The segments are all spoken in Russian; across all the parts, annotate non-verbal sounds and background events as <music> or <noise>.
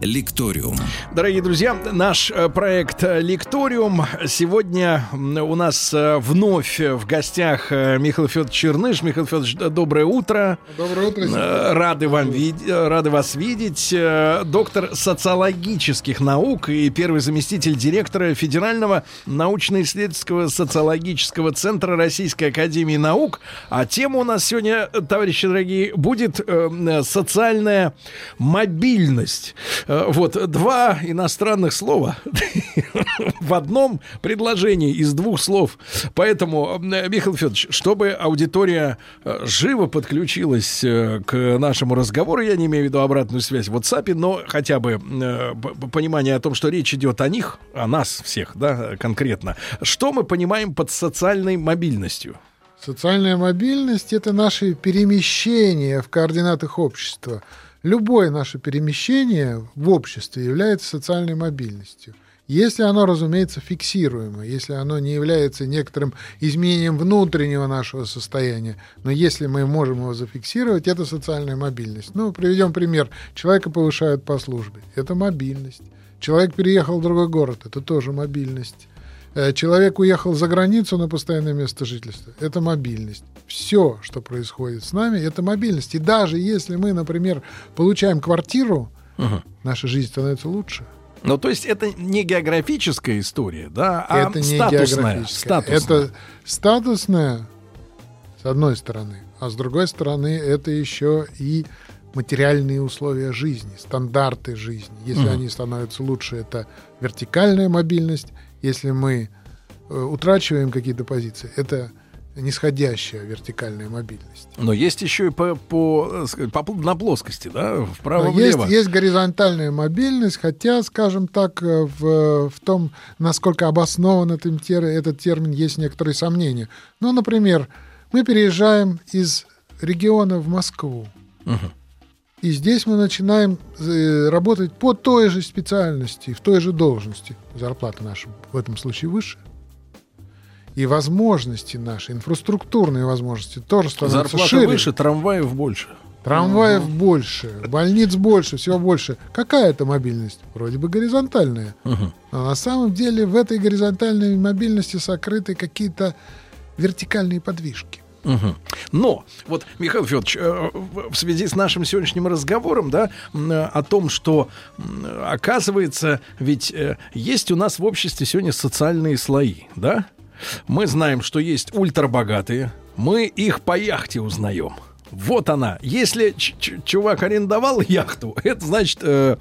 Лекториум. Дорогие друзья, наш э, проект э, Лекториум. Сегодня у нас э, вновь в гостях Михаил Федорович Черныш. Михаил Федорович, доброе утро. Доброе утро. Рады, вам вид... Рады вас видеть. Доктор социологических наук и первый заместитель директора Федерального научно-исследовательского социологического центра Российской Академии Наук. А тема у нас сегодня, товарищи дорогие, будет социальная мобильность. Э, вот, два иностранных слова в одном предложении из двух слов. Поэтому, э, Михаил Федорович, чтобы аудитория э, живо подключилась к нашему разговору, я не имею в виду обратную связь в WhatsApp, но хотя бы понимание о том, что речь идет о них, о нас всех, да, конкретно. Что мы понимаем под социальной мобильностью? Социальная мобильность — это наши перемещения в координатах общества — Любое наше перемещение в обществе является социальной мобильностью. Если оно, разумеется, фиксируемо, если оно не является некоторым изменением внутреннего нашего состояния, но если мы можем его зафиксировать, это социальная мобильность. Ну, приведем пример. Человека повышают по службе. Это мобильность. Человек переехал в другой город. Это тоже мобильность. Э, человек уехал за границу на постоянное место жительства. Это мобильность. Все, что происходит с нами, это мобильность. И даже если мы, например, получаем квартиру, угу. наша жизнь становится лучше. Ну, то есть это не географическая история, да, а это не статусная. статусная. Это статусная, с одной стороны, а с другой стороны, это еще и материальные условия жизни, стандарты жизни. Если угу. они становятся лучше, это вертикальная мобильность. Если мы э, утрачиваем какие-то позиции, это нисходящая вертикальная мобильность. Но есть еще и по, по, по на плоскости, да, вправо-влево. Есть, есть горизонтальная мобильность, хотя, скажем так, э, в, в том, насколько обоснован этот, тер, этот термин, есть некоторые сомнения. Ну, например, мы переезжаем из региона в Москву. Угу. И здесь мы начинаем э, работать по той же специальности, в той же должности. Зарплата наша в этом случае выше. И возможности наши, инфраструктурные возможности тоже становятся Зарплата шире. выше, трамваев больше. Трамваев угу. больше, больниц больше, всего больше. Какая это мобильность? Вроде бы горизонтальная. Угу. Но на самом деле в этой горизонтальной мобильности сокрыты какие-то вертикальные подвижки. Угу. Но вот, Михаил Федорович, э, в связи с нашим сегодняшним разговором, да, о том, что оказывается, ведь э, есть у нас в обществе сегодня социальные слои, да? Мы знаем, что есть ультрабогатые, мы их по яхте узнаем. Вот она. Если чувак арендовал яхту, <laughs> это значит э,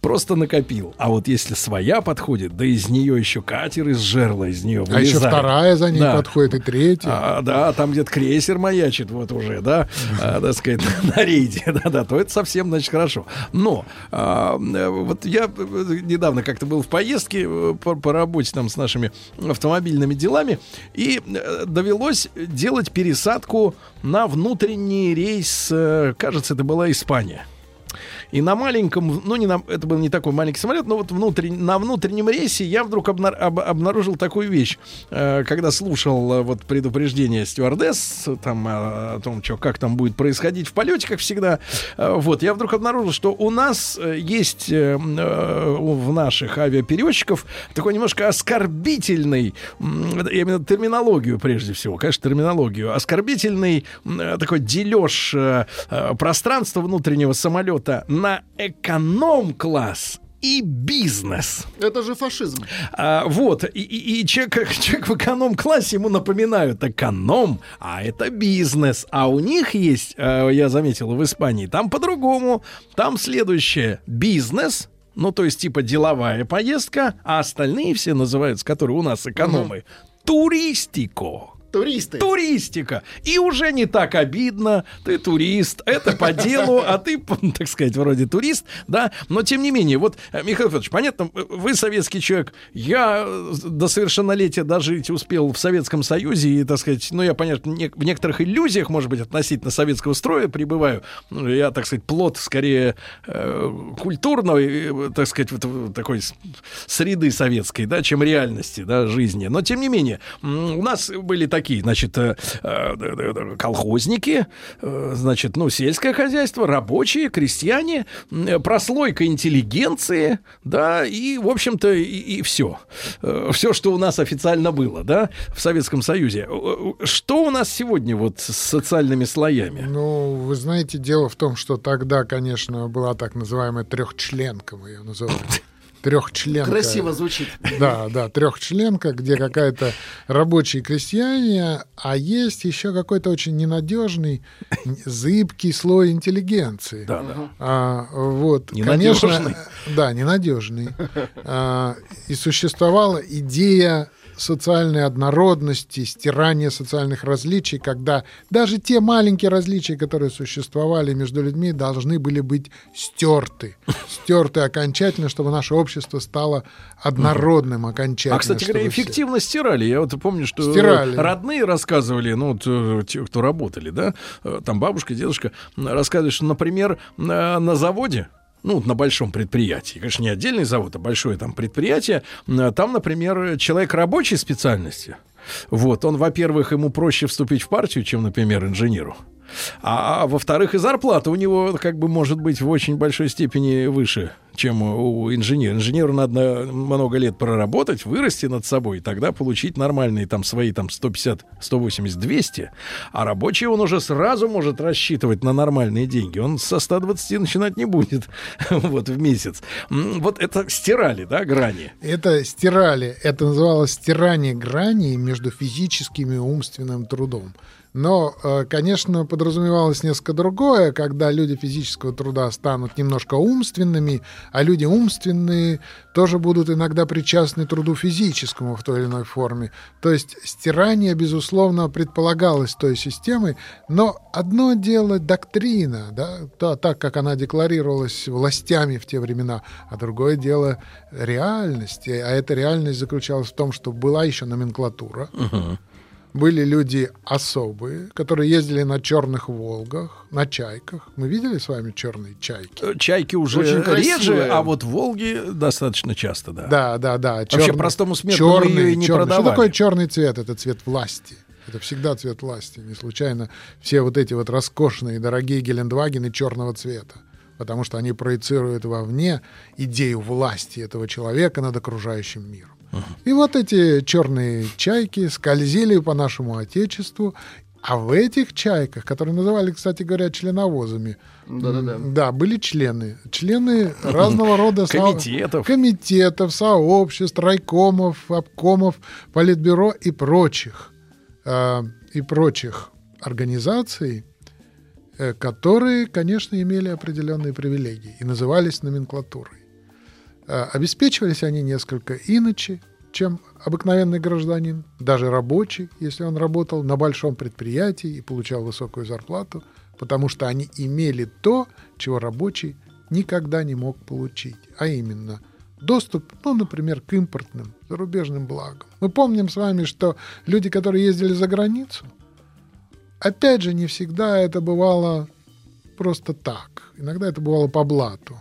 просто накопил. А вот если своя подходит, да из нее еще катер из жерла, из нее вылезает. А еще вторая за ней да. подходит и третья. А, да, там где-то крейсер маячит вот уже, да, а, так сказать, <laughs> на рейде, <laughs> да-да, то это совсем, значит, хорошо. Но а, вот я недавно как-то был в поездке э, по, по работе там с нашими автомобильными делами, и э, довелось делать пересадку на рейс, э, кажется, это была Испания. И на маленьком, ну не на, это был не такой маленький самолет, но вот внутрен, на внутреннем рейсе я вдруг обнар, об, обнаружил такую вещь, э, когда слушал э, вот предупреждение стюардесс там э, о том, что как там будет происходить в полете, как всегда. Э, вот я вдруг обнаружил, что у нас э, есть э, э, в наших авиаперевозчиков такой немножко оскорбительный, я виду терминологию прежде всего, конечно, терминологию, оскорбительный э, такой дележ э, э, пространства внутреннего самолета на эконом-класс и бизнес. Это же фашизм. А, вот, и, и, и человек, <laughs> человек в эконом-классе ему напоминают эконом, а это бизнес. А у них есть, а, я заметил, в Испании, там по-другому. Там следующее. Бизнес, ну, то есть, типа, деловая поездка, а остальные все называются, которые у нас экономы, угу. туристико. Туристы. Туристика. И уже не так обидно. Ты турист. Это по делу, а ты, <laughs> так сказать, вроде турист, да. Но тем не менее, вот, э, Михаил Федорович, понятно, вы советский человек. Я э, до совершеннолетия дожить успел в Советском Союзе. И, так сказать, ну, я, понятно, в некоторых иллюзиях, может быть, относительно советского строя пребываю. Ну, я, так сказать, плод скорее э, культурного, так сказать, вот, такой среды советской, да, чем реальности, да, жизни. Но, тем не менее, у нас были такие такие, значит, э, э, колхозники, э, значит, ну, сельское хозяйство, рабочие, крестьяне, прослойка интеллигенции, да, и, в общем-то, и, и все. Все, что у нас официально было, да, в Советском Союзе. Что у нас сегодня вот с социальными слоями? Ну, вы знаете, дело в том, что тогда, конечно, была так называемая трехчленка, мы ее называем трехчленка. Красиво звучит. Да, да, трехчленка, где какая-то рабочие крестьяне, а есть еще какой-то очень ненадежный, зыбкий слой интеллигенции. Да, да. А, вот, конечно, да, ненадежный. А, и существовала идея социальной однородности, стирания социальных различий, когда даже те маленькие различия, которые существовали между людьми, должны были быть стерты. Стерты окончательно, чтобы наше общество стало однородным окончательно. А, кстати говоря, эффективно все... стирали. Я вот помню, что стирали. родные рассказывали, ну, э, те, кто работали, да, э, там бабушка, дедушка, рассказывали, что, например, на, на заводе ну, на большом предприятии, конечно, не отдельный завод, а большое там предприятие, там, например, человек рабочей специальности, вот, он, во-первых, ему проще вступить в партию, чем, например, инженеру. А, а во-вторых, и зарплата у него как бы может быть в очень большой степени выше, чем у инженера. Инженеру надо много лет проработать, вырасти над собой, тогда получить нормальные там свои там 150, 180, 200. А рабочий он уже сразу может рассчитывать на нормальные деньги. Он со 120 начинать не будет <laughs> вот в месяц. Вот это стирали, да, грани? Это стирали. Это называлось стирание грани между физическим и умственным трудом. Но, э, конечно, подразумевалось несколько другое, когда люди физического труда станут немножко умственными, а люди умственные тоже будут иногда причастны труду физическому в той или иной форме. То есть стирание, безусловно, предполагалось той системой, но одно дело доктрина, да, то, так как она декларировалась властями в те времена, а другое дело реальность. А эта реальность заключалась в том, что была еще номенклатура. Uh-huh были люди особые, которые ездили на черных Волгах, на чайках. Мы видели с вами черные чайки? Э, чайки уже Очень реже, а вот Волги достаточно часто, да. Да, да, да. Черный, Вообще простому смертному черный, ее и не черный. продавали. Что такое черный цвет? Это цвет власти. Это всегда цвет власти. Не случайно все вот эти вот роскошные, дорогие Гелендвагены черного цвета. Потому что они проецируют вовне идею власти этого человека над окружающим миром. И вот эти черные чайки скользили по нашему отечеству, а в этих чайках, которые называли, кстати говоря, членовозами, Да-да-да. да, были члены. Члены <laughs> разного рода комитетов. Со... комитетов, сообществ, райкомов, обкомов, политбюро и прочих, э, и прочих организаций, э, которые, конечно, имели определенные привилегии и назывались номенклатурой. Э, обеспечивались они несколько иначе, чем обыкновенный гражданин, даже рабочий, если он работал на большом предприятии и получал высокую зарплату, потому что они имели то, чего рабочий никогда не мог получить, а именно доступ, ну, например, к импортным зарубежным благам. Мы помним с вами, что люди, которые ездили за границу, опять же, не всегда это бывало просто так. Иногда это бывало по блату.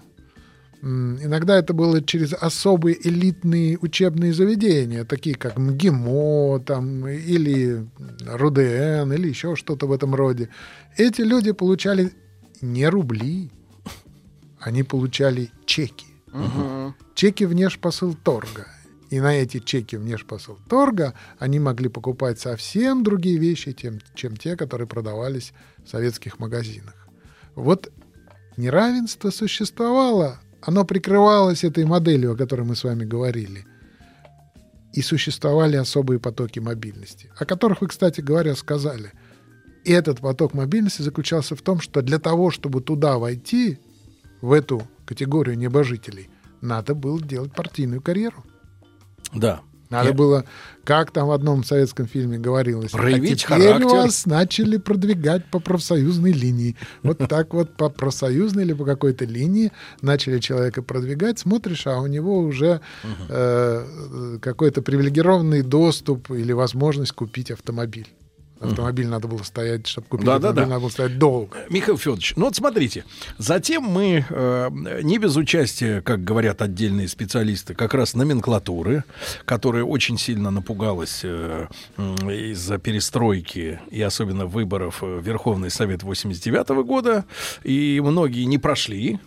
Иногда это было через особые элитные учебные заведения, такие как МГИМО там, или РУДН, или еще что-то в этом роде. Эти люди получали не рубли, они получали чеки. Угу. Чеки внешпосыл торга. И на эти чеки внешпосыл торга они могли покупать совсем другие вещи, чем, чем те, которые продавались в советских магазинах. Вот неравенство существовало оно прикрывалось этой моделью, о которой мы с вами говорили. И существовали особые потоки мобильности, о которых вы, кстати говоря, сказали. И этот поток мобильности заключался в том, что для того, чтобы туда войти, в эту категорию небожителей, надо было делать партийную карьеру. Да. Надо Я- было, как там в одном советском фильме говорилось, Проявить а теперь характер». вас начали продвигать по профсоюзной линии. Вот так вот по профсоюзной или по какой-то линии начали человека продвигать, смотришь, а у него уже э, э, какой-то привилегированный доступ или возможность купить автомобиль. Автомобиль надо было стоять, чтобы купить Да-да-да. автомобиль, надо было стоять долго. Михаил Федорович, ну вот смотрите, затем мы э, не без участия, как говорят отдельные специалисты, как раз номенклатуры, которая очень сильно напугалась э, из-за перестройки и особенно выборов в Верховный Совет 89 года, и многие не прошли,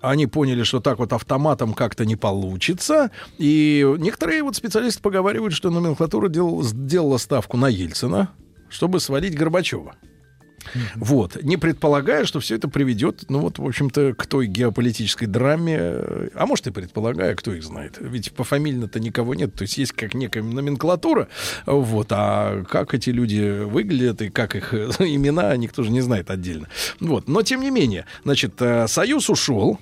они поняли, что так вот автоматом как-то не получится. И некоторые вот специалисты поговаривают, что номенклатура делала, сделала ставку на Ельцина, чтобы свалить Горбачева. Вот, не предполагая, что все это приведет, ну вот, в общем-то, к той геополитической драме, а может и предполагая, кто их знает. Ведь пофамильно-то никого нет, то есть есть как некая номенклатура, вот, а как эти люди выглядят и как их э, имена, никто же не знает отдельно. Вот, но тем не менее, значит, э, Союз ушел,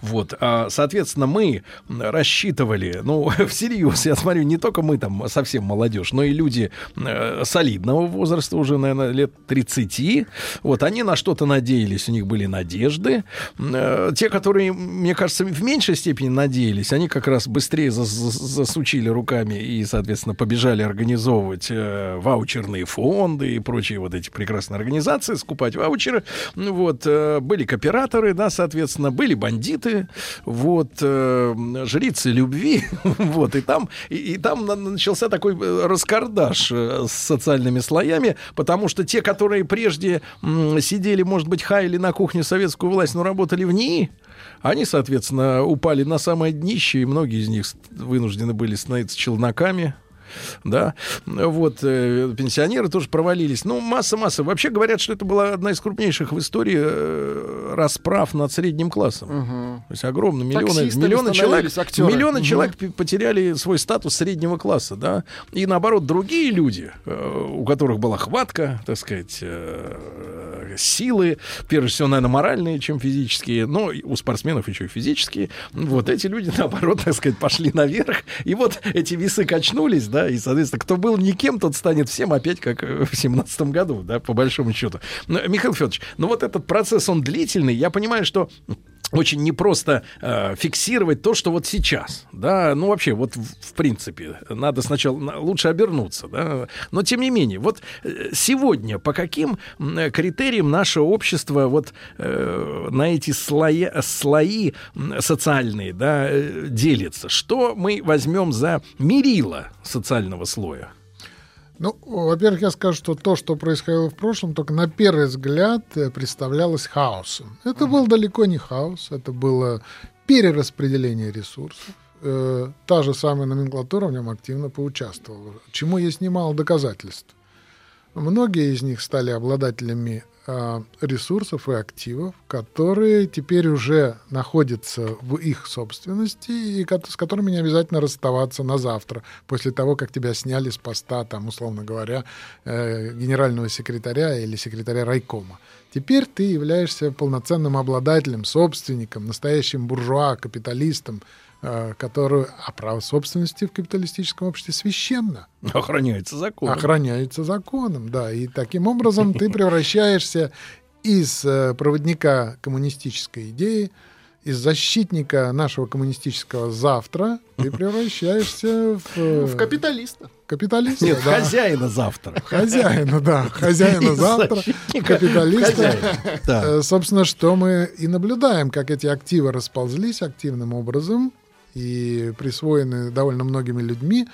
вот, а, соответственно, мы рассчитывали, ну, <laughs> всерьез, я смотрю, не только мы там совсем молодежь, но и люди э, солидного возраста, уже, наверное, лет 30. Вот, они на что-то надеялись, у них были надежды. Э, те, которые, мне кажется, в меньшей степени надеялись, они как раз быстрее зас- зас- засучили руками и, соответственно, побежали организовывать э, ваучерные фонды и прочие вот эти прекрасные организации, скупать ваучеры. Ну Вот, были кооператоры, да, соответственно, были бандиты, вот, э, жрицы любви, <laughs> вот, и там, и, и там на- начался такой э, раскардаш э, с социальными слоями, потому что те, которые прежде м, сидели, может быть, хаяли на кухне советскую власть, но работали в НИИ, они, соответственно, упали на самое днище, и многие из них вынуждены были становиться челноками, да, вот, э, пенсионеры тоже провалились. Ну, масса-масса. Вообще говорят, что это была одна из крупнейших в истории э, расправ над средним классом. То есть огромно, миллионы, Таксистами миллионы человек, актеры. миллионы Мгм. человек потеряли свой статус среднего класса, да, и наоборот другие люди, э, у которых была хватка, так сказать, силы, прежде всего, наверное, моральные, чем физические, но у спортсменов еще и физические, вот эти люди, <laughs> наоборот, так сказать, пошли наверх, и вот эти весы качнулись, да, и, соответственно, кто был никем, тот станет всем опять, как э, в семнадцатом году, да, по большому счету. Но, Михаил Федорович, ну вот этот процесс, он длительный, я понимаю, что очень непросто э, фиксировать то, что вот сейчас, да, ну вообще вот в, в принципе надо сначала на- лучше обернуться, да, но тем не менее вот э, сегодня по каким критериям наше общество вот э, на эти слои, слои социальные, да, э, делится, что мы возьмем за мерило социального слоя? Ну, во-первых, я скажу, что то, что происходило в прошлом, только на первый взгляд э, представлялось хаосом. Это был далеко не хаос, это было перераспределение ресурсов. Э, Та же самая номенклатура в нем активно поучаствовала, чему есть немало доказательств. Многие из них стали обладателями ресурсов и активов, которые теперь уже находятся в их собственности и с которыми не обязательно расставаться на завтра, после того, как тебя сняли с поста, там, условно говоря, э, генерального секретаря или секретаря райкома. Теперь ты являешься полноценным обладателем, собственником, настоящим буржуа, капиталистом, э, который, а право собственности в капиталистическом обществе священно Охраняется закон. охраняется законом, да. И таким образом ты превращаешься из э, проводника коммунистической идеи, из защитника нашего коммунистического завтра, ты <laughs> превращаешься в, э, В капиталиста. капиталиста. Нет, да. хозяина завтра. Хозяина, да, <laughs> хозяина Из завтра, капиталиста. хозяина. Да. Собственно, что мы и наблюдаем, как эти активы расползлись активным образом и присвоены довольно многими людьми.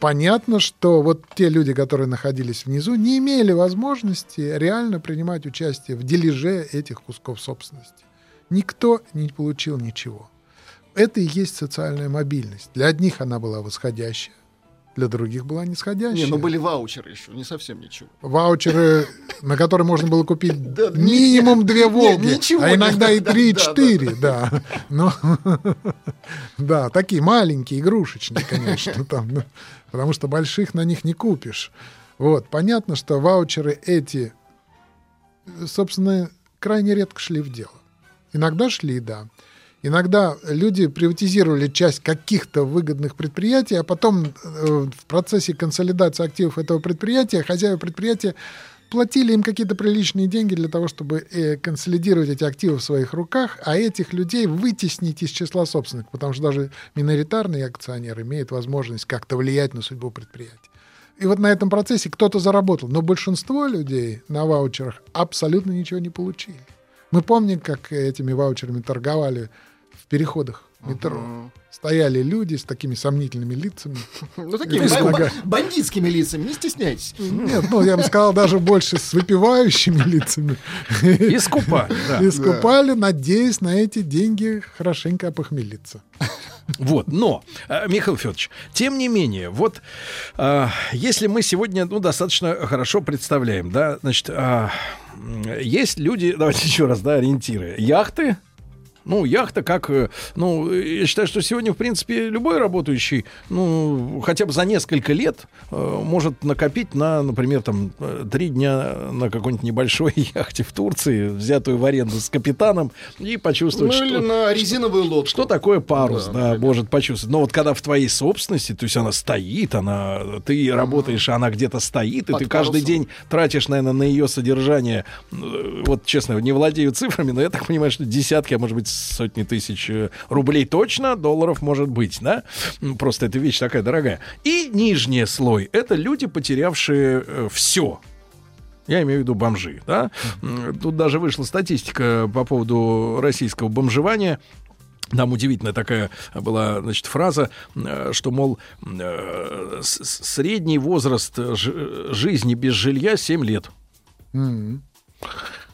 Понятно, что вот те люди, которые находились внизу, не имели возможности реально принимать участие в дележе этих кусков собственности. Никто не получил ничего. Это и есть социальная мобильность. Для одних она была восходящая, для других была нисходящая. Не, ну были ваучеры еще, не совсем ничего. Ваучеры, на которые можно было купить <laughs> минимум две «Волги», а иногда и три, и четыре, да. Но, <laughs> да, такие маленькие, игрушечные, конечно, там, ну, потому что больших на них не купишь. Вот, понятно, что ваучеры эти, собственно, крайне редко шли в дело. Иногда шли, да. Иногда люди приватизировали часть каких-то выгодных предприятий, а потом э, в процессе консолидации активов этого предприятия хозяева предприятия платили им какие-то приличные деньги для того, чтобы э, консолидировать эти активы в своих руках, а этих людей вытеснить из числа собственных, потому что даже миноритарный акционер имеет возможность как-то влиять на судьбу предприятия. И вот на этом процессе кто-то заработал, но большинство людей на ваучерах абсолютно ничего не получили. Мы помним, как этими ваучерами торговали переходах метро. Мгм. Стояли люди с такими сомнительными лицами. Ну, такими бандитскими лицами, не стесняйтесь. Нет, ну, я бы сказал, даже больше с выпивающими лицами. И скупали, да. И скупали, надеясь на эти деньги хорошенько опохмелиться. Вот, но, э, Михаил Федорович, тем не менее, вот э, если мы сегодня, ну, достаточно хорошо представляем, да, значит, а, есть люди, давайте <laughs> еще раз, да, ориентиры, яхты, ну, яхта как, э, ну, я считаю, что сегодня, в принципе, любой работающий, ну, хотя бы за несколько лет э, может накопить на, например, там, э, три дня на какой-нибудь небольшой <laughs> яхте в Турции, взятую в аренду с капитаном, и Ну, почувствовать, что... или на резиновую лодку. Что такое парус, Да, да, например. может почувствовать. Но вот когда в твоей собственности, то есть она стоит, она, ты работаешь, она где-то стоит, и Под ты каждый парусом. день тратишь, наверное, на ее содержание. э, Вот честно, не владею цифрами, но я так понимаю, что десятки, а может быть сотни тысяч э, рублей точно, долларов может быть, да? Просто эта вещь такая дорогая. И нижний слой — это люди, потерявшие все. Я имею в виду бомжи, да? Тут даже вышла статистика по поводу российского бомжевания. Там удивительная такая была, значит, фраза, э, что, мол, э, средний возраст жизни без жилья 7 лет. М.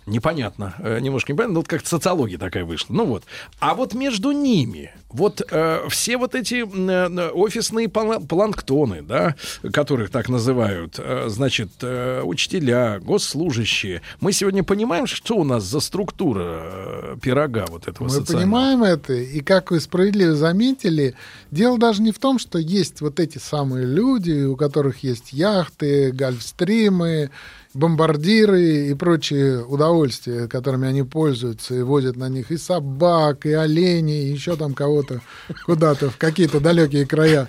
Непонятно, э, немножко непонятно, ну, вот как социология такая вышла. Ну вот. А вот между ними, вот э, все вот эти э, офисные пла- планктоны, да, которых так называют, э, значит, э, учителя, госслужащие, мы сегодня понимаем, что у нас за структура э, пирога вот этого Мы понимаем это, и как вы справедливо заметили, дело даже не в том, что есть вот эти самые люди, у которых есть яхты, гольфстримы, бомбардиры и прочие удовольствия, которыми они пользуются и возят на них и собак, и оленей, и еще там кого-то куда-то в какие-то далекие края.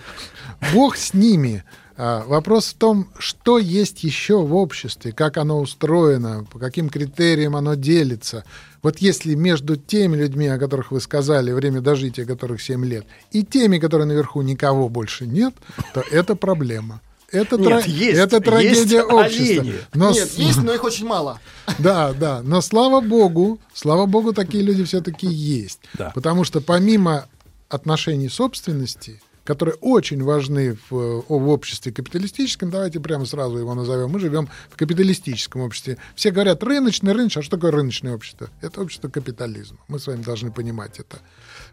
Бог с ними. А, Вопрос в том, что есть еще в обществе, как оно устроено, по каким критериям оно делится. Вот если между теми людьми, о которых вы сказали, время дожития которых 7 лет, и теми, которые наверху никого больше нет, то это проблема. Это, Нет, тра- есть, это трагедия есть общества. олени. Но Нет, есть, но их очень мало. <laughs> да, да. Но слава богу, слава богу, такие люди все-таки есть. Да. Потому что помимо отношений собственности, которые очень важны в, в обществе капиталистическом, давайте прямо сразу его назовем, мы живем в капиталистическом обществе. Все говорят рыночное, рыночное, а что такое рыночное общество? Это общество капитализма. Мы с вами должны понимать это.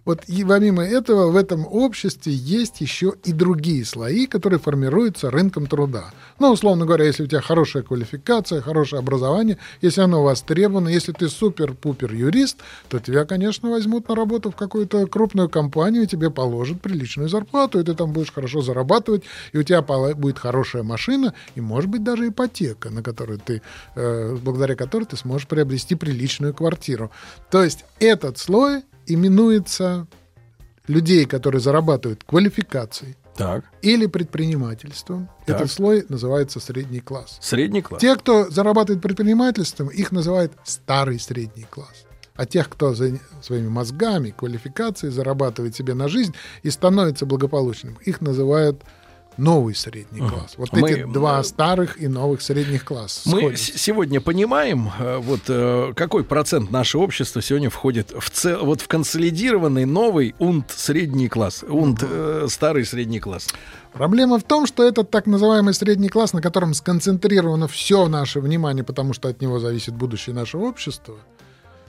Вот и помимо этого в этом обществе есть еще и другие слои, которые формируются рынком труда. Ну, условно говоря, если у тебя хорошая квалификация, хорошее образование, если оно востребовано, если ты супер-пупер юрист, то тебя, конечно, возьмут на работу в какую-то крупную компанию, и тебе положат приличную зарплату, и ты там будешь хорошо зарабатывать, и у тебя будет хорошая машина, и, может быть, даже ипотека, на которую ты, э, благодаря которой ты сможешь приобрести приличную квартиру. То есть этот слой именуется людей, которые зарабатывают квалификацией Так, или предпринимательством. Так. Этот слой называется средний класс. средний класс. Те, кто зарабатывает предпринимательством, их называют старый средний класс. А тех, кто за своими мозгами, квалификацией зарабатывает себе на жизнь и становится благополучным, их называют новый средний класс. Вот Мы, эти два э, старых и новых средних класса. Мы сегодня понимаем, э, вот э, какой процент нашего общества сегодня входит в цел, вот в консолидированный новый унт средний класс, унт э, старый средний класс. Проблема в том, что этот так называемый средний класс, на котором сконцентрировано все наше внимание, потому что от него зависит будущее нашего общества,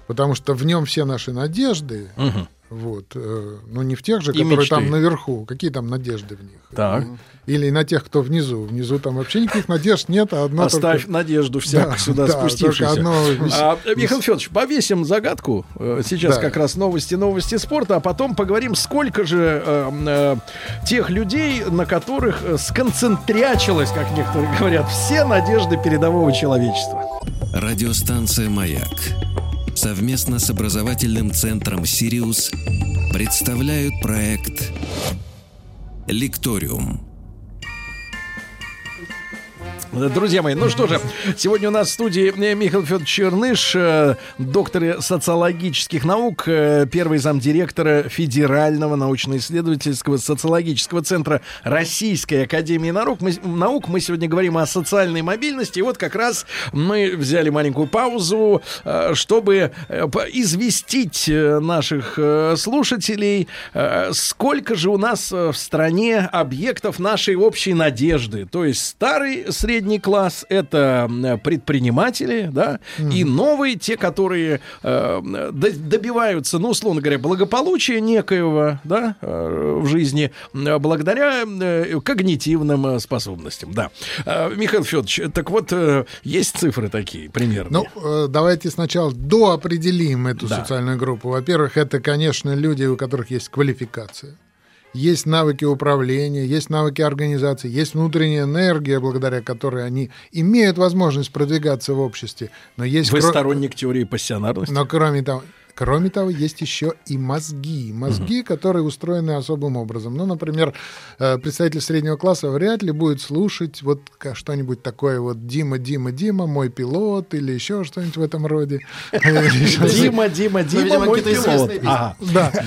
потому что в нем все наши надежды, Мгм. Вот, э, но не в тех же, И которые мечты. там наверху, какие там надежды в них. Так. Или на тех, кто внизу. Внизу там вообще никаких надежд нет, а одна Оставь только... надежду всяк Да, сюда да, спустившийся. только одно А, Михаил Федорович, повесим загадку. Э, Сейчас Да. как раз новости, новости спорта, а потом поговорим, сколько же э, э, тех людей, на которых э, сконцентрячилось, как некоторые говорят, все надежды передового человечества. Радиостанция «Маяк» совместно с образовательным центром «Сириус» представляют проект «Лекториум». Друзья мои, ну что же, сегодня у нас в студии э, Михаил Федорович Черныш, э, доктор социологических наук, э, первый замдиректора Федерального научно-исследовательского социологического центра Российской Академии наук. Мы, наук. Мы сегодня говорим о социальной мобильности. И вот как раз мы взяли маленькую паузу, чтобы известить наших слушателей, сколько же у нас в стране объектов нашей общей надежды. То есть старый, средний средний класс это предприниматели, да, mm-hmm. и новые, те, которые э, добиваются, ну, условно говоря, благополучия некоего, да, э, в жизни, благодаря э, когнитивным э, способностям, да. Э, Михаил Федорович, так вот, э, есть цифры такие примерно. Ну, давайте сначала доопределим эту да. социальную группу. Во-первых, это, конечно, люди, у которых есть квалификация есть навыки управления, есть навыки организации, есть внутренняя энергия, благодаря которой они имеют возможность продвигаться в обществе. Но есть Вы кро... сторонник теории пассионарности? Но кроме того, Кроме того, есть еще и мозги. Мозги, угу. которые устроены особым образом. Ну, например, э, представитель среднего класса вряд ли будет слушать вот что-нибудь такое вот «Дима, Дима, Дима, мой пилот» или еще что-нибудь в этом роде. <laughs> Дима, Дима, Дима, мой пилот.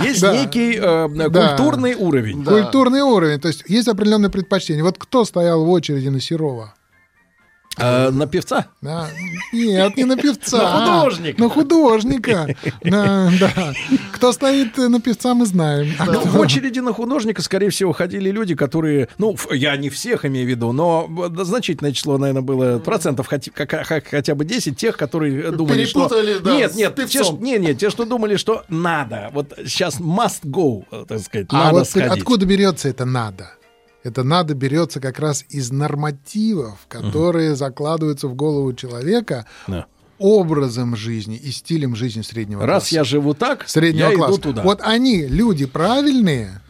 Есть некий э, культурный уровень. Культурный уровень. То есть есть определенные предпочтения. Вот кто стоял в очереди на Серова? А, на певца? Да. Нет, не на певца. На художника. На художника. Да, да. Кто стоит на певца, мы знаем. А ну, в очереди на художника, скорее всего, ходили люди, которые, ну, я не всех имею в виду, но значительное число, наверное, было процентов хотя, хотя бы 10 тех, которые думали, что... Да, нет, нет, те, что, нет, нет, те, что думали, что надо. Вот сейчас must go, так сказать, а надо вот сходить. откуда берется это надо? Это надо берется как раз из нормативов, которые угу. закладываются в голову человека. Да образом жизни и стилем жизни среднего Раз класса. Раз я живу так, среднего я класса. иду туда. Вот они, люди правильные,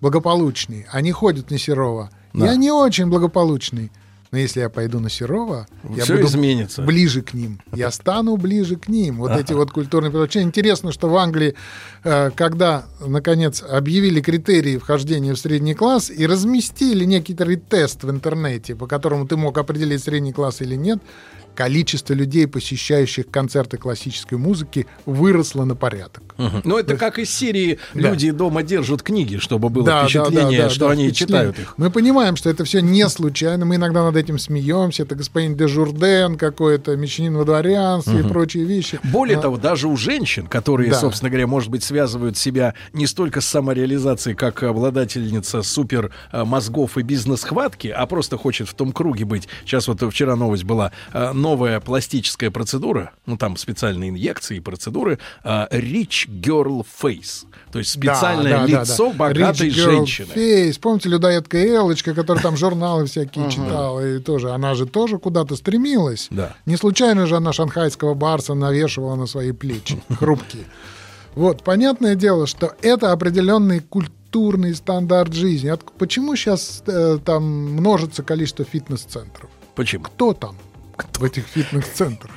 благополучные, они ходят на Серова. Да. Я не очень благополучный. Но если я пойду на Серова, Все я буду изменится. ближе к ним. Я стану приближе к ним. Вот эти вот культурные приложения. Интересно, что в Англии, э, когда, наконец, объявили критерии вхождения в средний класс и разместили некий тест в интернете, по которому ты мог определить средний класс или нет, количество людей, посещающих концерты классической музыки, выросло на порядок. Угу. Ну, это как из серии да. люди дома держат книги, чтобы было да, впечатление, да, да, что да, они читают их. Мы понимаем, что это все не случайно. Мы иногда над этим смеемся. Это господин де Журден какой-то, мещанин во дворянстве угу. и прочие вещи. Более а... того, даже у женщин, которые, да. собственно говоря, может быть, связывают себя не столько с самореализацией, как обладательница супер а, мозгов и бизнес-хватки, а просто хочет в том круге быть. Сейчас вот вчера новость была а, новая пластическая процедура, ну там специальные инъекции и процедуры, uh, Rich Girl Face. То есть специальное да, лицо да, да. богатой Rich женщины. Face. Помните людоедка Элочка, которая там журналы всякие читала, и тоже, она же тоже куда-то стремилась. Да. Не случайно же она шанхайского барса навешивала на свои плечи, хрупкие. Вот, понятное дело, что это определенный культурный стандарт жизни. Почему сейчас э, там множится количество фитнес-центров? Почему? Кто там? В этих фитнес-центрах.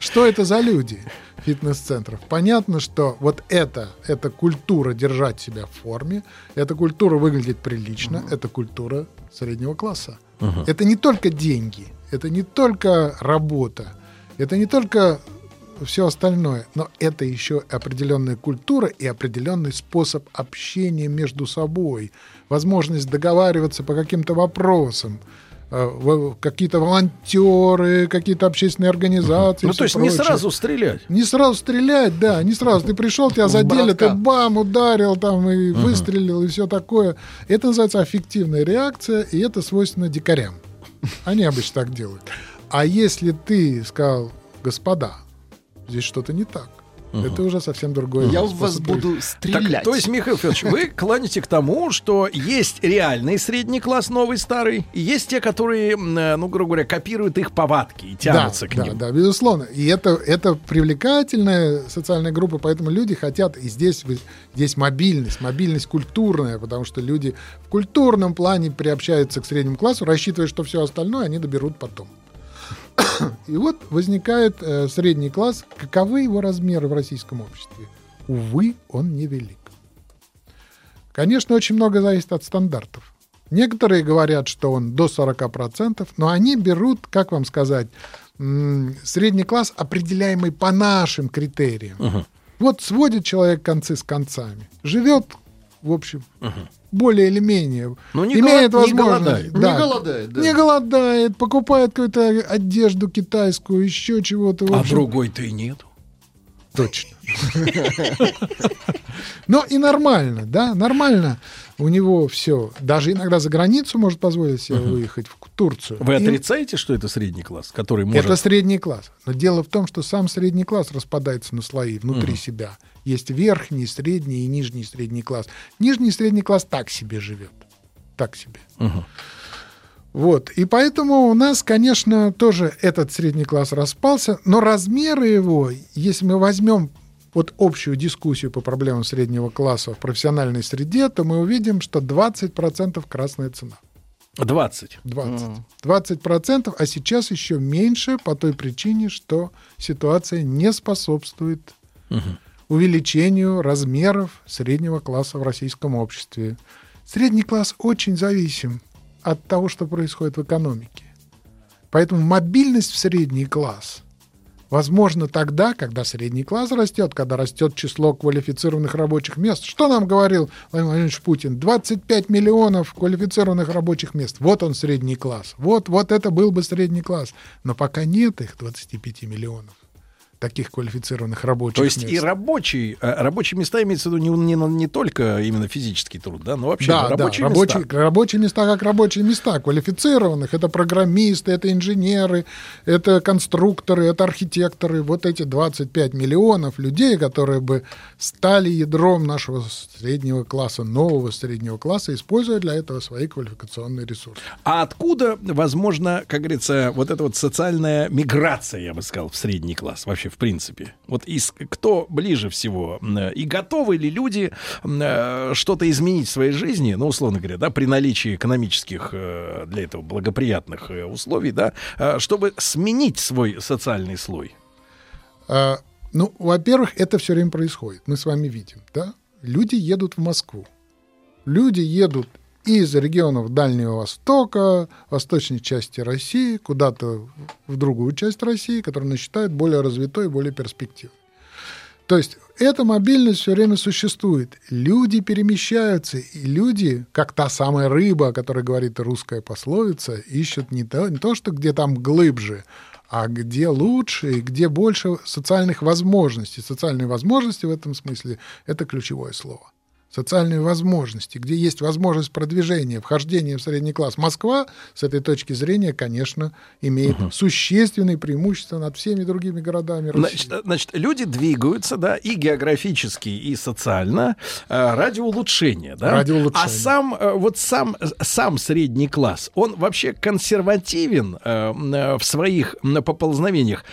Что это за люди фитнес-центров? Понятно, что вот это, это культура держать себя в форме, это культура выглядеть прилично, uh это культура среднего класса. uh Это не только деньги, это не только работа, это не только все остальное, но это еще определенная культура и определенный способ общения между собой, возможность договариваться по каким-то вопросам, какие-то волонтеры, какие-то общественные организации. Ну, то есть прочее. не сразу стрелять. Не сразу стрелять, да, не сразу. Ты пришел, тебя задели, ты бам, ударил там и угу. выстрелил, и все такое. Это называется аффективная реакция, и это свойственно дикарям. Они обычно так делают. А если ты сказал, господа, здесь что-то не так, Угу. Это уже совсем другое. Я в вас буду стрелять. Так, то есть, Михаил Федорович, вы <laughs> клоните к тому, что есть реальный средний класс, новый, старый, и есть те, которые, ну, грубо говоря, копируют их повадки и тянутся да, к да, ним. Да, безусловно. И это, это привлекательная социальная группа, поэтому люди хотят, и здесь, здесь мобильность, мобильность культурная, потому что люди в культурном плане приобщаются к среднему классу, рассчитывая, что все остальное они доберут потом. И вот возникает э, средний класс. Каковы его размеры в российском обществе? Увы, он невелик. Конечно, очень много зависит от стандартов. Некоторые говорят, что он до 40%, но они берут, как вам сказать, средний класс, определяемый по нашим критериям. Вот сводит человек концы с концами, живет, в общем, более или менее, Ну, не имеет голод- не возможность, голодает. да, Не голодает, да. не голодает, покупает какую-то одежду китайскую, еще чего-то. А другой-то и нет. Точно. Но и нормально, да, нормально. У него все. Даже иногда за границу может позволить себе выехать в Турцию. Вы И отрицаете, что это средний класс, который может... Это средний класс. Но дело в том, что сам средний класс распадается на слои внутри себя. Есть верхний, средний и нижний средний класс. Нижний средний класс так себе живет. Так себе. Вот. И поэтому у нас, конечно, тоже этот средний класс распался, но размеры его, если мы возьмем вот общую дискуссию по проблемам среднего класса в профессиональной среде, то мы увидим, что 20% красная цена. 20. 20. 20%, а сейчас еще меньше по той причине, что ситуация не способствует увеличению размеров среднего класса в российском обществе. Средний класс очень зависим от того, что происходит в экономике. Поэтому мобильность в средний класс возможно тогда, когда средний класс растет, когда растет число квалифицированных рабочих мест. Что нам говорил Владимир Владимирович Путин? 25 миллионов квалифицированных рабочих мест. Вот он средний класс. Вот, вот это был бы средний класс. Но пока нет их 25 миллионов таких квалифицированных рабочих То есть мест. и рабочий, э, рабочие места имеется в виду не, не, не только именно физический труд, да, но вообще Да, рабочие да, места. рабочие, рабочие места как рабочие места, квалифицированных. Это программисты, это инженеры, это конструкторы, это архитекторы. Вот эти 25 миллионов людей, которые бы стали ядром нашего среднего класса, нового среднего класса, используя для этого свои квалификационные ресурсы. А откуда, возможно, как говорится, вот эта вот социальная миграция, я бы сказал, в средний класс вообще в принципе? Вот из, кто ближе всего? М, И готовы ли люди э, что-то изменить в своей жизни, ну, условно говоря, да, при наличии экономических э, для этого благоприятных э, условий, да, э, чтобы сменить свой социальный слой? А, ну, во-первых, это все время происходит. Мы с вами видим, да? Люди едут в Москву. Люди едут из регионов Дальнего Востока, восточной части России, куда-то в другую часть России, которую они считают более развитой более перспективной. То есть эта мобильность все время существует. Люди перемещаются, и люди, как та самая рыба, о которой говорит русская пословица, ищут не то, не то что где там глубже, а где лучше и где больше социальных возможностей. Социальные возможности в этом смысле – это ключевое слово. Социальные возможности, где есть возможность продвижения, вхождения в средний класс. Москва с этой точки зрения, конечно, имеет существенные преимущества над всеми другими городами России. Значит, э, значит, люди двигаются, да, и географически, и социально э, ради улучшения, да. Ради улучшения. А сам э, вот сам сам средний класс, он вообще консервативен э, в своих поползновениях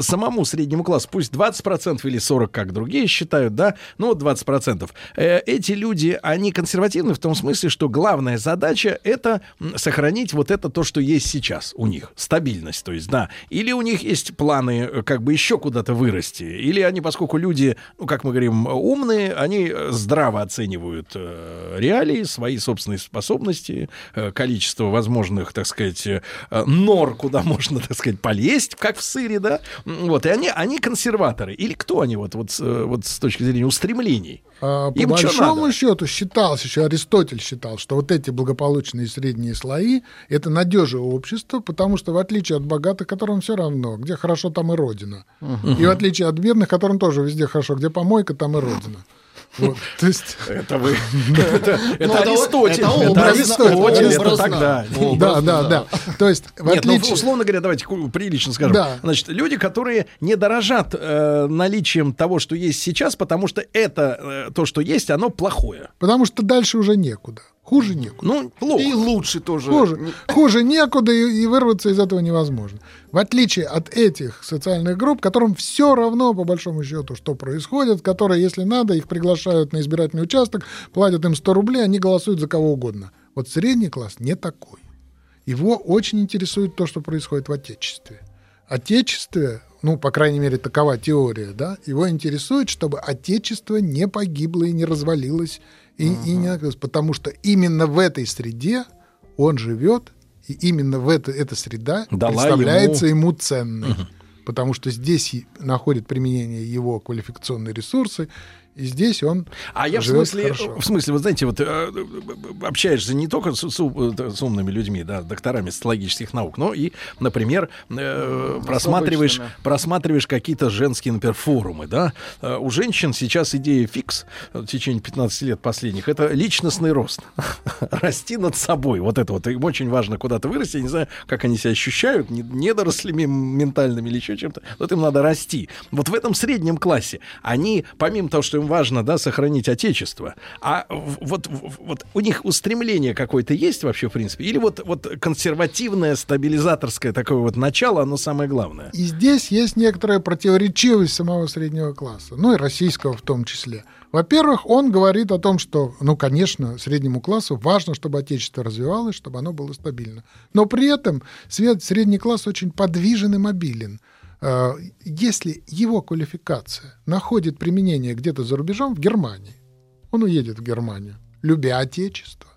самому среднему классу, пусть 20% или 40, как другие считают, да, ну вот 20%. Э, эти люди, они консервативны в том смысле, что главная задача это сохранить вот это то, что есть сейчас у них, стабильность, то есть, да. Или у них есть планы э, как бы еще куда-то вырасти, или они, поскольку люди, ну, как мы говорим, умные, они э, здраво оценивают э, реалии, свои собственные способности, э, количество возможных, так сказать, э, нор, куда <laughs> можно, так сказать, полезть, как в сыре, да. Вот, и они, они консерваторы. Или кто они вот, вот, с, э, вот с точки зрения устремлений? А, по Им чё большому надо? счету считалось, еще Аристотель считал, что вот эти благополучные средние слои – это надежа общества, потому что в отличие от богатых, которым все равно, где хорошо, там и родина. И в отличие от бедных, которым тоже везде хорошо, где помойка, там и родина. Вот, то есть, <laughs> Это вы... <laughs> Это это Аристотель. это Аристотель. Это тогда. Образно, да, да, да. То есть, в ну, отличие... условно говоря, давайте прилично скажем. Значит, люди, которые не дорожат э, наличием того, что есть сейчас, потому что это, э, то, что есть, оно плохое. Потому что дальше уже некуда. Хуже некуда. Ну, плохо. И лучше тоже. Хуже, хуже некуда, и, и вырваться из этого невозможно. В отличие от этих социальных групп, которым все равно, по большому счету, что происходит, которые, если надо, их приглашают на избирательный участок, платят им 100 рублей, они голосуют за кого угодно. Вот средний класс не такой. Его очень интересует то, что происходит в Отечестве. Отечестве, ну, по крайней мере, такова теория, да, его интересует, чтобы Отечество не погибло и не развалилось И, и не наказывать, потому что именно в этой среде он живет, и именно в это, эта среда Дала представляется ему, ценной. Потому что здесь и находит применение его квалификационные ресурсы, и здесь он А я в смысле, хорошо. в смысле, вы знаете, вот э, общаешься не только с, с э, с умными людьми, да, докторами социологических наук, но и, например, э, просматриваешь, обычными. просматриваешь какие-то женские, например, форумы, да. Э, У женщин сейчас идея фикс э, в течение 15 лет последних, это личностный рост. <laughs> Расти над собой. Вот это вот. Им очень важно куда-то вырасти. Я не знаю, как они себя ощущают, не- недорослями ментальными или еще чем-то. Вот им надо расти. Вот в этом среднем классе они, помимо того, что им важно, да, сохранить отечество, а вот, вот у них устремление какое-то есть вообще, в принципе? Или вот, вот консервативное, стабилизаторское такое вот начало, оно самое главное? И здесь есть некоторая противоречивость самого среднего класса, ну и российского в том числе. Во-первых, он говорит о том, что, ну, конечно, среднему классу важно, чтобы отечество развивалось, чтобы оно было стабильно. Но при этом средний класс очень подвижен и мобилен. Э, Если его квалификация находит применение где-то за рубежом, в Германии, он уедет в Германию, любя отечество,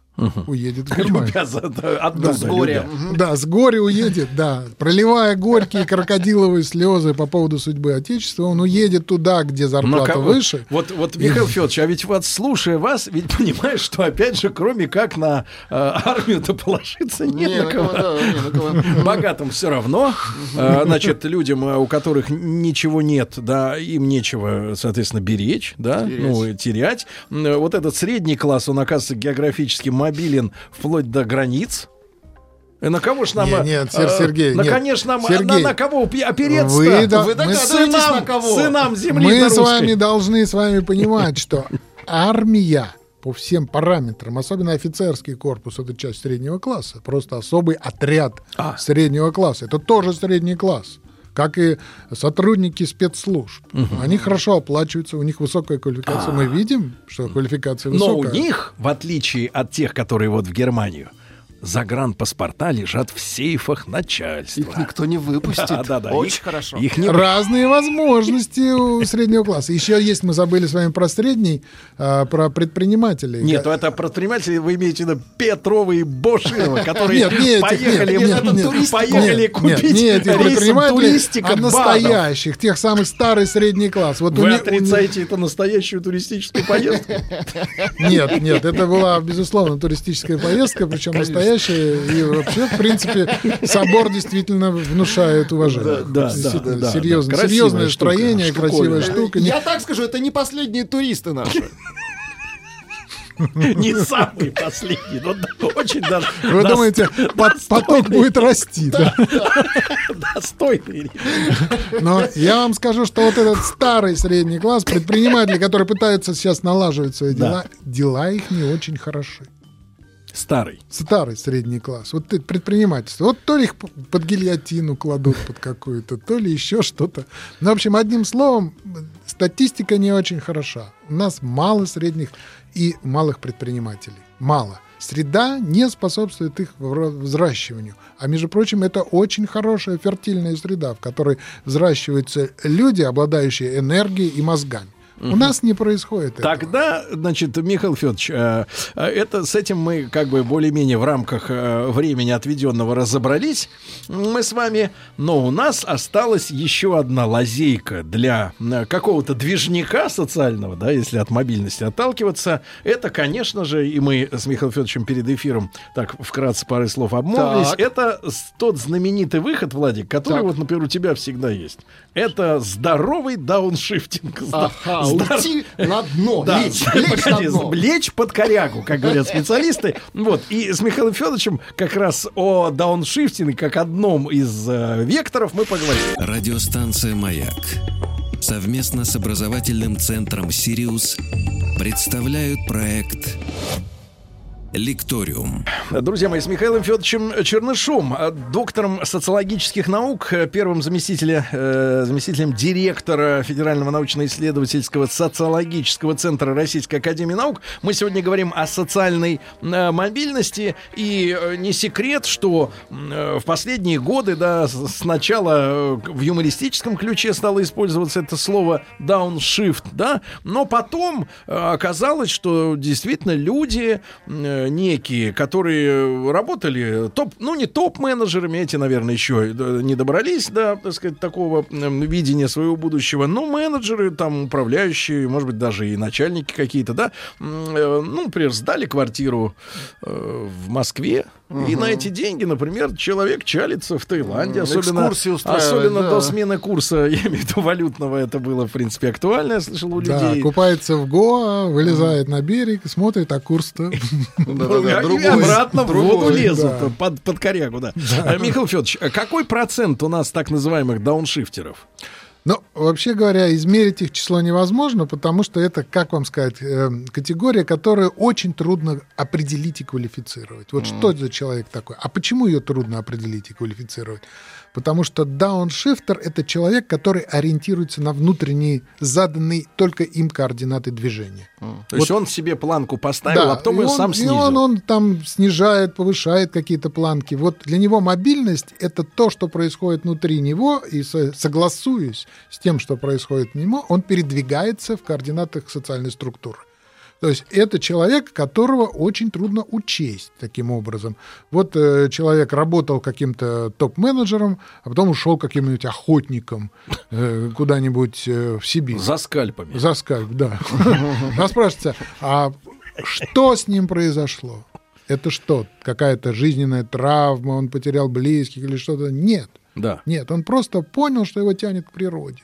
уедет в Германию. Любя за- да, оттуда, С горя. любя. Да, с горя уедет, да. Проливая горькие крокодиловые слезы по поводу судьбы Отечества, он уедет туда, где зарплата как- выше. Вот, вот, Михаил Федорович, а ведь вот слушая вас, ведь понимаешь, что опять же, кроме как на э, армию-то положиться нет Не, на кого. кого, да, не, на кого. <laughs> Богатым все равно, э, значит, людям, э, у которых ничего нет, да, им нечего, соответственно, беречь, да, Терять. ну, терять. Вот этот средний класс, он, оказывается, географически мобилен вплоть до границ. И на кого ж нам... Не, э, нет, Сер- э, Сергей, на, нет. конечно, нам, Сергей, на, на кого опе- опереться вы да- Вы мы догадываетесь, сынам, на кого? сынам земли Мы с вами должны с вами понимать, что армия по всем параметрам, особенно офицерский корпус, это часть среднего класса, просто особый отряд А. среднего класса. Это тоже средний класс. Как и сотрудники спецслужб. Они хорошо оплачиваются, у них высокая квалификация. Мы видим, что квалификация А. Но у высокая. них, в отличие от тех, которые вот в Германию, загранпаспорта лежат в сейфах начальства. Их никто не выпустит. Да, да, да. Очень Их- хорошо. Их не Разные возможности у среднего класса. Еще есть, мы забыли с вами про средний, а, про предпринимателей. Нет, ну это предприниматели, вы имеете в виду Петрова и Боширова, которые Нет, поехали, нет, нет, нет, нет. поехали Нет, купить нет, не этих рейсом предпринимателей, туристика а настоящих, тех самых старый средний класс. Вот у Вы у отрицаете это настоящую туристическую поездку? Нет, нет, это была, безусловно, туристическая поездка, причем настоящая. И вообще, в принципе, собор действительно внушает уважение. Да, да, да, да, серьезное, да. Красивая серьезное штука, строение, красивая штуковина. штука. Не- Я так скажу, это не последние туристы наши. <laughs> Не самый последний, но да, очень даже Вы дос- думаете, пот- поток будет расти, да? достойный. Но я вам скажу, что вот этот старый средний класс, предприниматели, которые пытаются сейчас налаживать свои Да. дела, дела их не очень хороши. Старый. Старый средний класс. Вот это предпринимательство. Вот то ли их под гильотину кладут под какую-то, то ли еще что-то. Ну, в общем, одним словом, статистика не очень хороша. У нас мало средних и малых предпринимателей. Мало. Среда не способствует их взращиванию. А между прочим, это очень хорошая фертильная среда, в которой взращиваются люди, обладающие энергией и мозгами. У нас не происходит этого. Тогда, значит, Михаил Федорович, э, э, это с этим мы как бы более-менее в рамках э, времени отведенного разобрались. Мы с вами, но у нас осталась еще одна лазейка для какого-то движника социального, да, если от мобильности отталкиваться. Это, конечно же, и мы с Михаилом Федоровичем перед эфиром так вкратце пары слов обмолвились. Так. Это тот знаменитый выход, Владик, который Так. вот, например, у тебя всегда есть. Это здоровый дауншифтинг. Ага, Здор- уйти на дно, да, лечь, лечь на погоди, дно. лечь под корягу, как говорят специалисты. Вот. И с Михаилом Федоровичем как раз о дауншифтинге, как одном из э, векторов, мы поговорим. Радиостанция «Маяк» совместно с образовательным центром «Сириус» представляют проект Лекториум. Друзья мои, с Михаилом Федоровичем Чернышом, доктором социологических наук, первым заместителем, э, заместителем директора Федерального научно-исследовательского социологического центра Российской Академии Наук. Мы сегодня говорим о социальной э, мобильности. И э, не секрет, что э, в последние годы, да, сначала э, в юмористическом ключе стало использоваться это слово дауншифт, да, но потом э, оказалось, что действительно люди э, некие, которые работали топ, ну не топ-менеджерами, эти, наверное, еще э, не добрались до, так сказать, такого видения своего будущего, но менеджеры, там, управляющие, может быть, даже и начальники какие-то, да, э, ну, например, сдали квартиру э, в Москве, и на эти деньги, например, человек чалится в Таиланде, особенно, особенно да. до смены курса, <laughs> я имею в виду валютного, это было, в принципе, актуально, я слышал, у Да, людей. купается в Гоа, вылезает на берег, смотрит, а курс-то... <laughs> Ну, и другой. обратно в воду Другой, лезут, да. под, под корягу, да. А, Михаил Федорович, а какой процент у нас так называемых дауншифтеров? Ну, вообще говоря, измерить их число невозможно, потому что это, как вам сказать, э, категория, которую очень трудно определить и квалифицировать. Вот что это за человек такой? А почему ее трудно определить и квалифицировать? Потому что дауншифтер — это человек, который ориентируется на внутренние, заданные только им координаты движения. То есть он себе планку поставил, а потом и ее он- сам и снизил. он, он там снижает, повышает какие-то планки. Вот для него мобильность — это то, что происходит внутри него, и со- согласуясь с тем, что происходит нему, он передвигается в координатах социальной структуры. То есть это человек, которого очень трудно учесть таким образом. Вот э, человек работал каким-то топ-менеджером, а потом ушел каким-нибудь охотником э, куда-нибудь э, в Сибирь. За скальпами. За скальп, да. <laughs> Нас спрашивается, а что с ним произошло? Это что, какая-то жизненная травма, он потерял близких или что-то? Нет. Да. Нет, он просто понял, что его тянет к природе.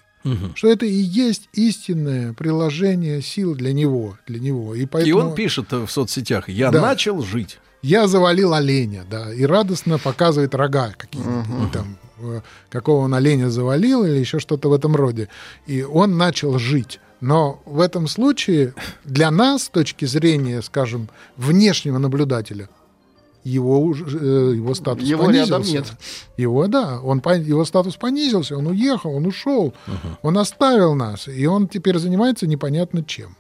Что это и есть истинное приложение сил для него. Для него. И, И поэтому он пишет э, в соцсетях, я Да. начал жить. я завалил оленя, да, и радостно показывает рога какие-то, там, э, какого он оленя завалил или еще что-то в этом роде. И он начал жить. Но в этом случае для нас, с точки зрения, скажем, внешнего наблюдателя, его, э, его статус Его понизился. рядом нет. Его, да, он, его статус понизился, он уехал, он ушел, он оставил нас, и он теперь занимается непонятно чем.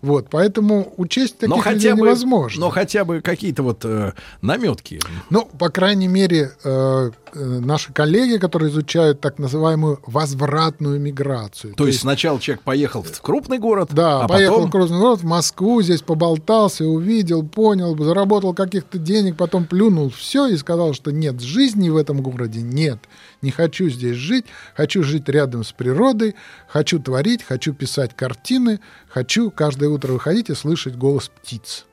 Вот, поэтому учесть таких Но людей хотя, бы, невозможно. но хотя бы какие-то вот э, наметки. Ну, по крайней мере, э, наши коллеги, которые изучают так называемую возвратную миграцию. То есть сначала человек поехал в крупный город, да, а поехал потом... в крупный город, в Москву, здесь поболтался, увидел, понял, заработал каких-то денег, потом плюнул все и сказал, что нет, жизни в этом городе нет. Не хочу здесь жить, хочу жить рядом с природой, хочу творить, хочу писать картины, хочу каждое утро выходить и слышать голос птиц.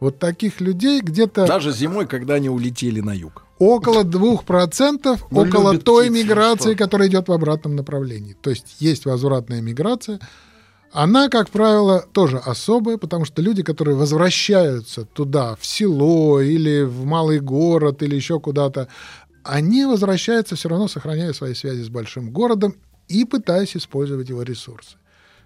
Вот таких людей где-то Даже зимой, когда они улетели на юг. Около 2%, Ну, около той птиц, миграции, что? которая идет в обратном направлении. То есть есть возвратная миграция. Она, как правило, тоже особая, потому что люди, которые возвращаются туда, в село или в малый город или еще куда-то, они возвращаются все равно, сохраняя свои связи с большим городом и пытаясь использовать его ресурсы.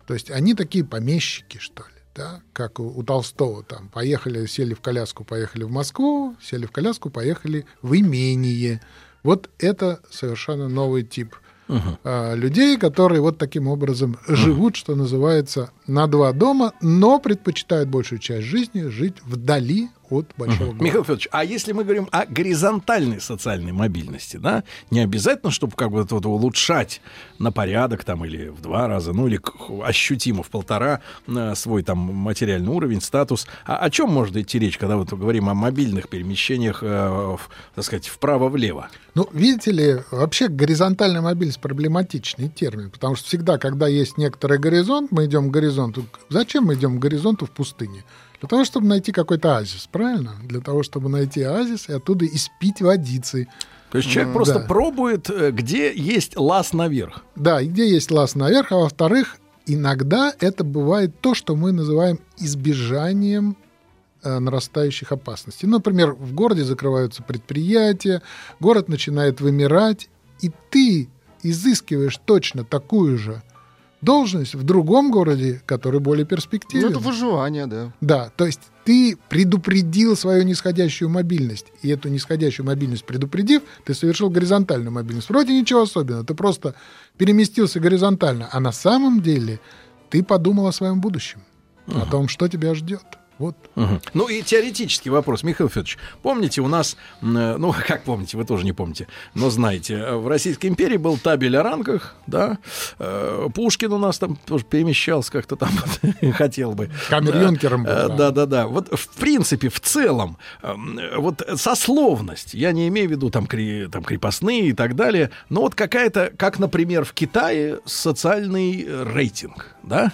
То есть они такие помещики, что ли, да, как у, у Толстого там. Поехали, сели в коляску, поехали в Москву, сели в коляску, поехали в имение. Вот это совершенно новый тип а, людей, которые вот таким образом живут, что называется, на два дома, но предпочитают большую часть жизни жить вдали от большого города. Михаил Федорович, а если мы говорим о горизонтальной социальной мобильности, да, не обязательно, чтобы как бы вот улучшать на порядок там или в два раза, ну или ощутимо в полтора э, свой там материальный уровень, статус. А о чем может идти речь, когда вот говорим о мобильных перемещениях, э, в, так сказать, вправо-влево? Ну, видите ли, вообще горизонтальная мобильность проблематичный термин, потому что всегда, когда есть некоторый горизонт, мы идем к горизонту. Зачем мы идем к горизонту в пустыне? Для того, чтобы найти какой-то оазис, правильно? Для того, чтобы найти оазис и оттуда испить водицы. То есть человек просто да. пробует, э, где есть лаз наверх. Да, и где есть лаз наверх, а во-вторых, иногда это бывает то, что мы называем избежанием э, нарастающих опасностей. Например, в городе закрываются предприятия, город начинает вымирать, и ты изыскиваешь точно такую же должность в другом городе, который более Ну, перспективен. это выживание, да. Да, то есть ты предупредил свою нисходящую мобильность, и эту нисходящую мобильность предупредив, ты совершил горизонтальную мобильность. Вроде ничего особенного, ты просто переместился горизонтально, а на самом деле ты подумал о своем будущем, о том, что тебя ждет. Вот. Мгм. Ну и теоретический вопрос, Михаил Федорович. Помните, у нас, э, ну <laughs> как помните, вы тоже не помните, но знаете, э, в Российской империи был табель о рангах, да, Э, Пушкин у нас там тоже перемещался как-то там, <laughs> хотел бы. Камер-юнкером был, да. Да, да, да. Вот в принципе, в целом, вот сословность, я не имею в виду там, кре- там крепостные и так далее, но вот какая-то, как, например, в Китае социальный рейтинг, да?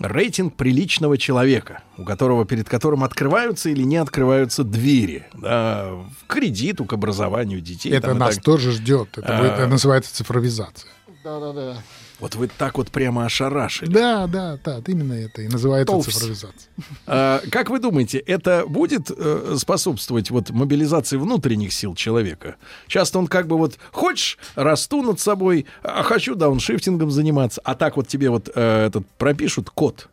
Рейтинг приличного человека, у которого перед которым открываются или не открываются двери, да, к кредиту, к образованию детей. Это там нас так. тоже ждет. Это, будет- это А. называется цифровизация. Да-да-да. Вот вы так вот прямо ошарашили. Да, да, да, именно это и называется Толпс. цифровизация. А, как вы думаете, это будет э, способствовать вот мобилизации внутренних сил человека? Часто он как бы вот хочешь расту над собой, а хочу дауншифтингом заниматься, а так вот тебе вот э, этот пропишут код.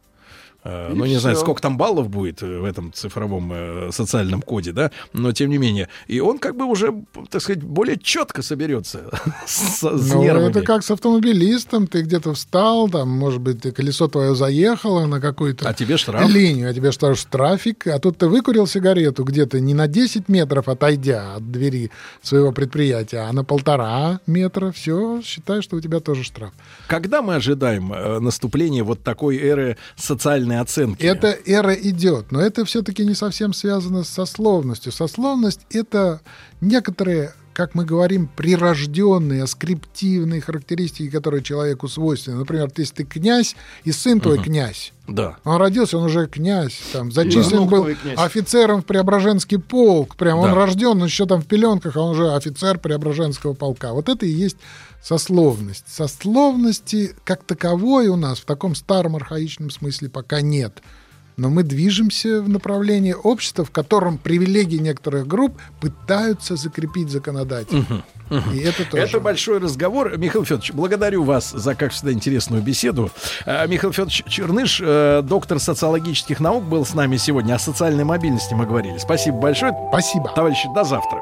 Э, И ну, не знаю, сколько там баллов будет э, в этом цифровом э, социальном коде, да, но тем не менее. И он как бы уже, так сказать, более четко соберется <laughs> с, с Ну, нервами. это как с автомобилистом. Ты где-то встал, там, может быть, колесо твое заехало на какую-то А тебе штраф. линию, а тебе штраф, трафик, а тут ты выкурил сигарету где-то не на 10 метров отойдя от двери своего предприятия, а на полтора метра. Все, считай, что у тебя тоже штраф. Когда мы ожидаем наступления вот такой эры социальной оценки? Эта эра идет, но это все-таки не совсем связано с сословностью. Сословность — это некоторые, как мы говорим, прирожденные, скриптивные характеристики, которые человеку свойственны. Например, если ты князь, и сын твой князь. Да. Он родился, он уже князь, там, зачислен внук был офицером в Преображенский полк. Прям он Да. рожден, он еще там в пеленках, а он уже офицер Преображенского полка. Вот это и есть сословность. Сословности как таковой у нас в таком старом архаичном смысле пока нет. Но мы движемся в направлении общества, в котором привилегии некоторых групп пытаются закрепить законодательно. И это тоже. Это большой разговор. Михаил Федорович, благодарю вас за, как всегда, интересную беседу. А, Михаил Федорович Черныш, э, доктор социологических наук, был с нами сегодня. О социальной мобильности мы говорили. Спасибо большое. Спасибо. Товарищи, до завтра.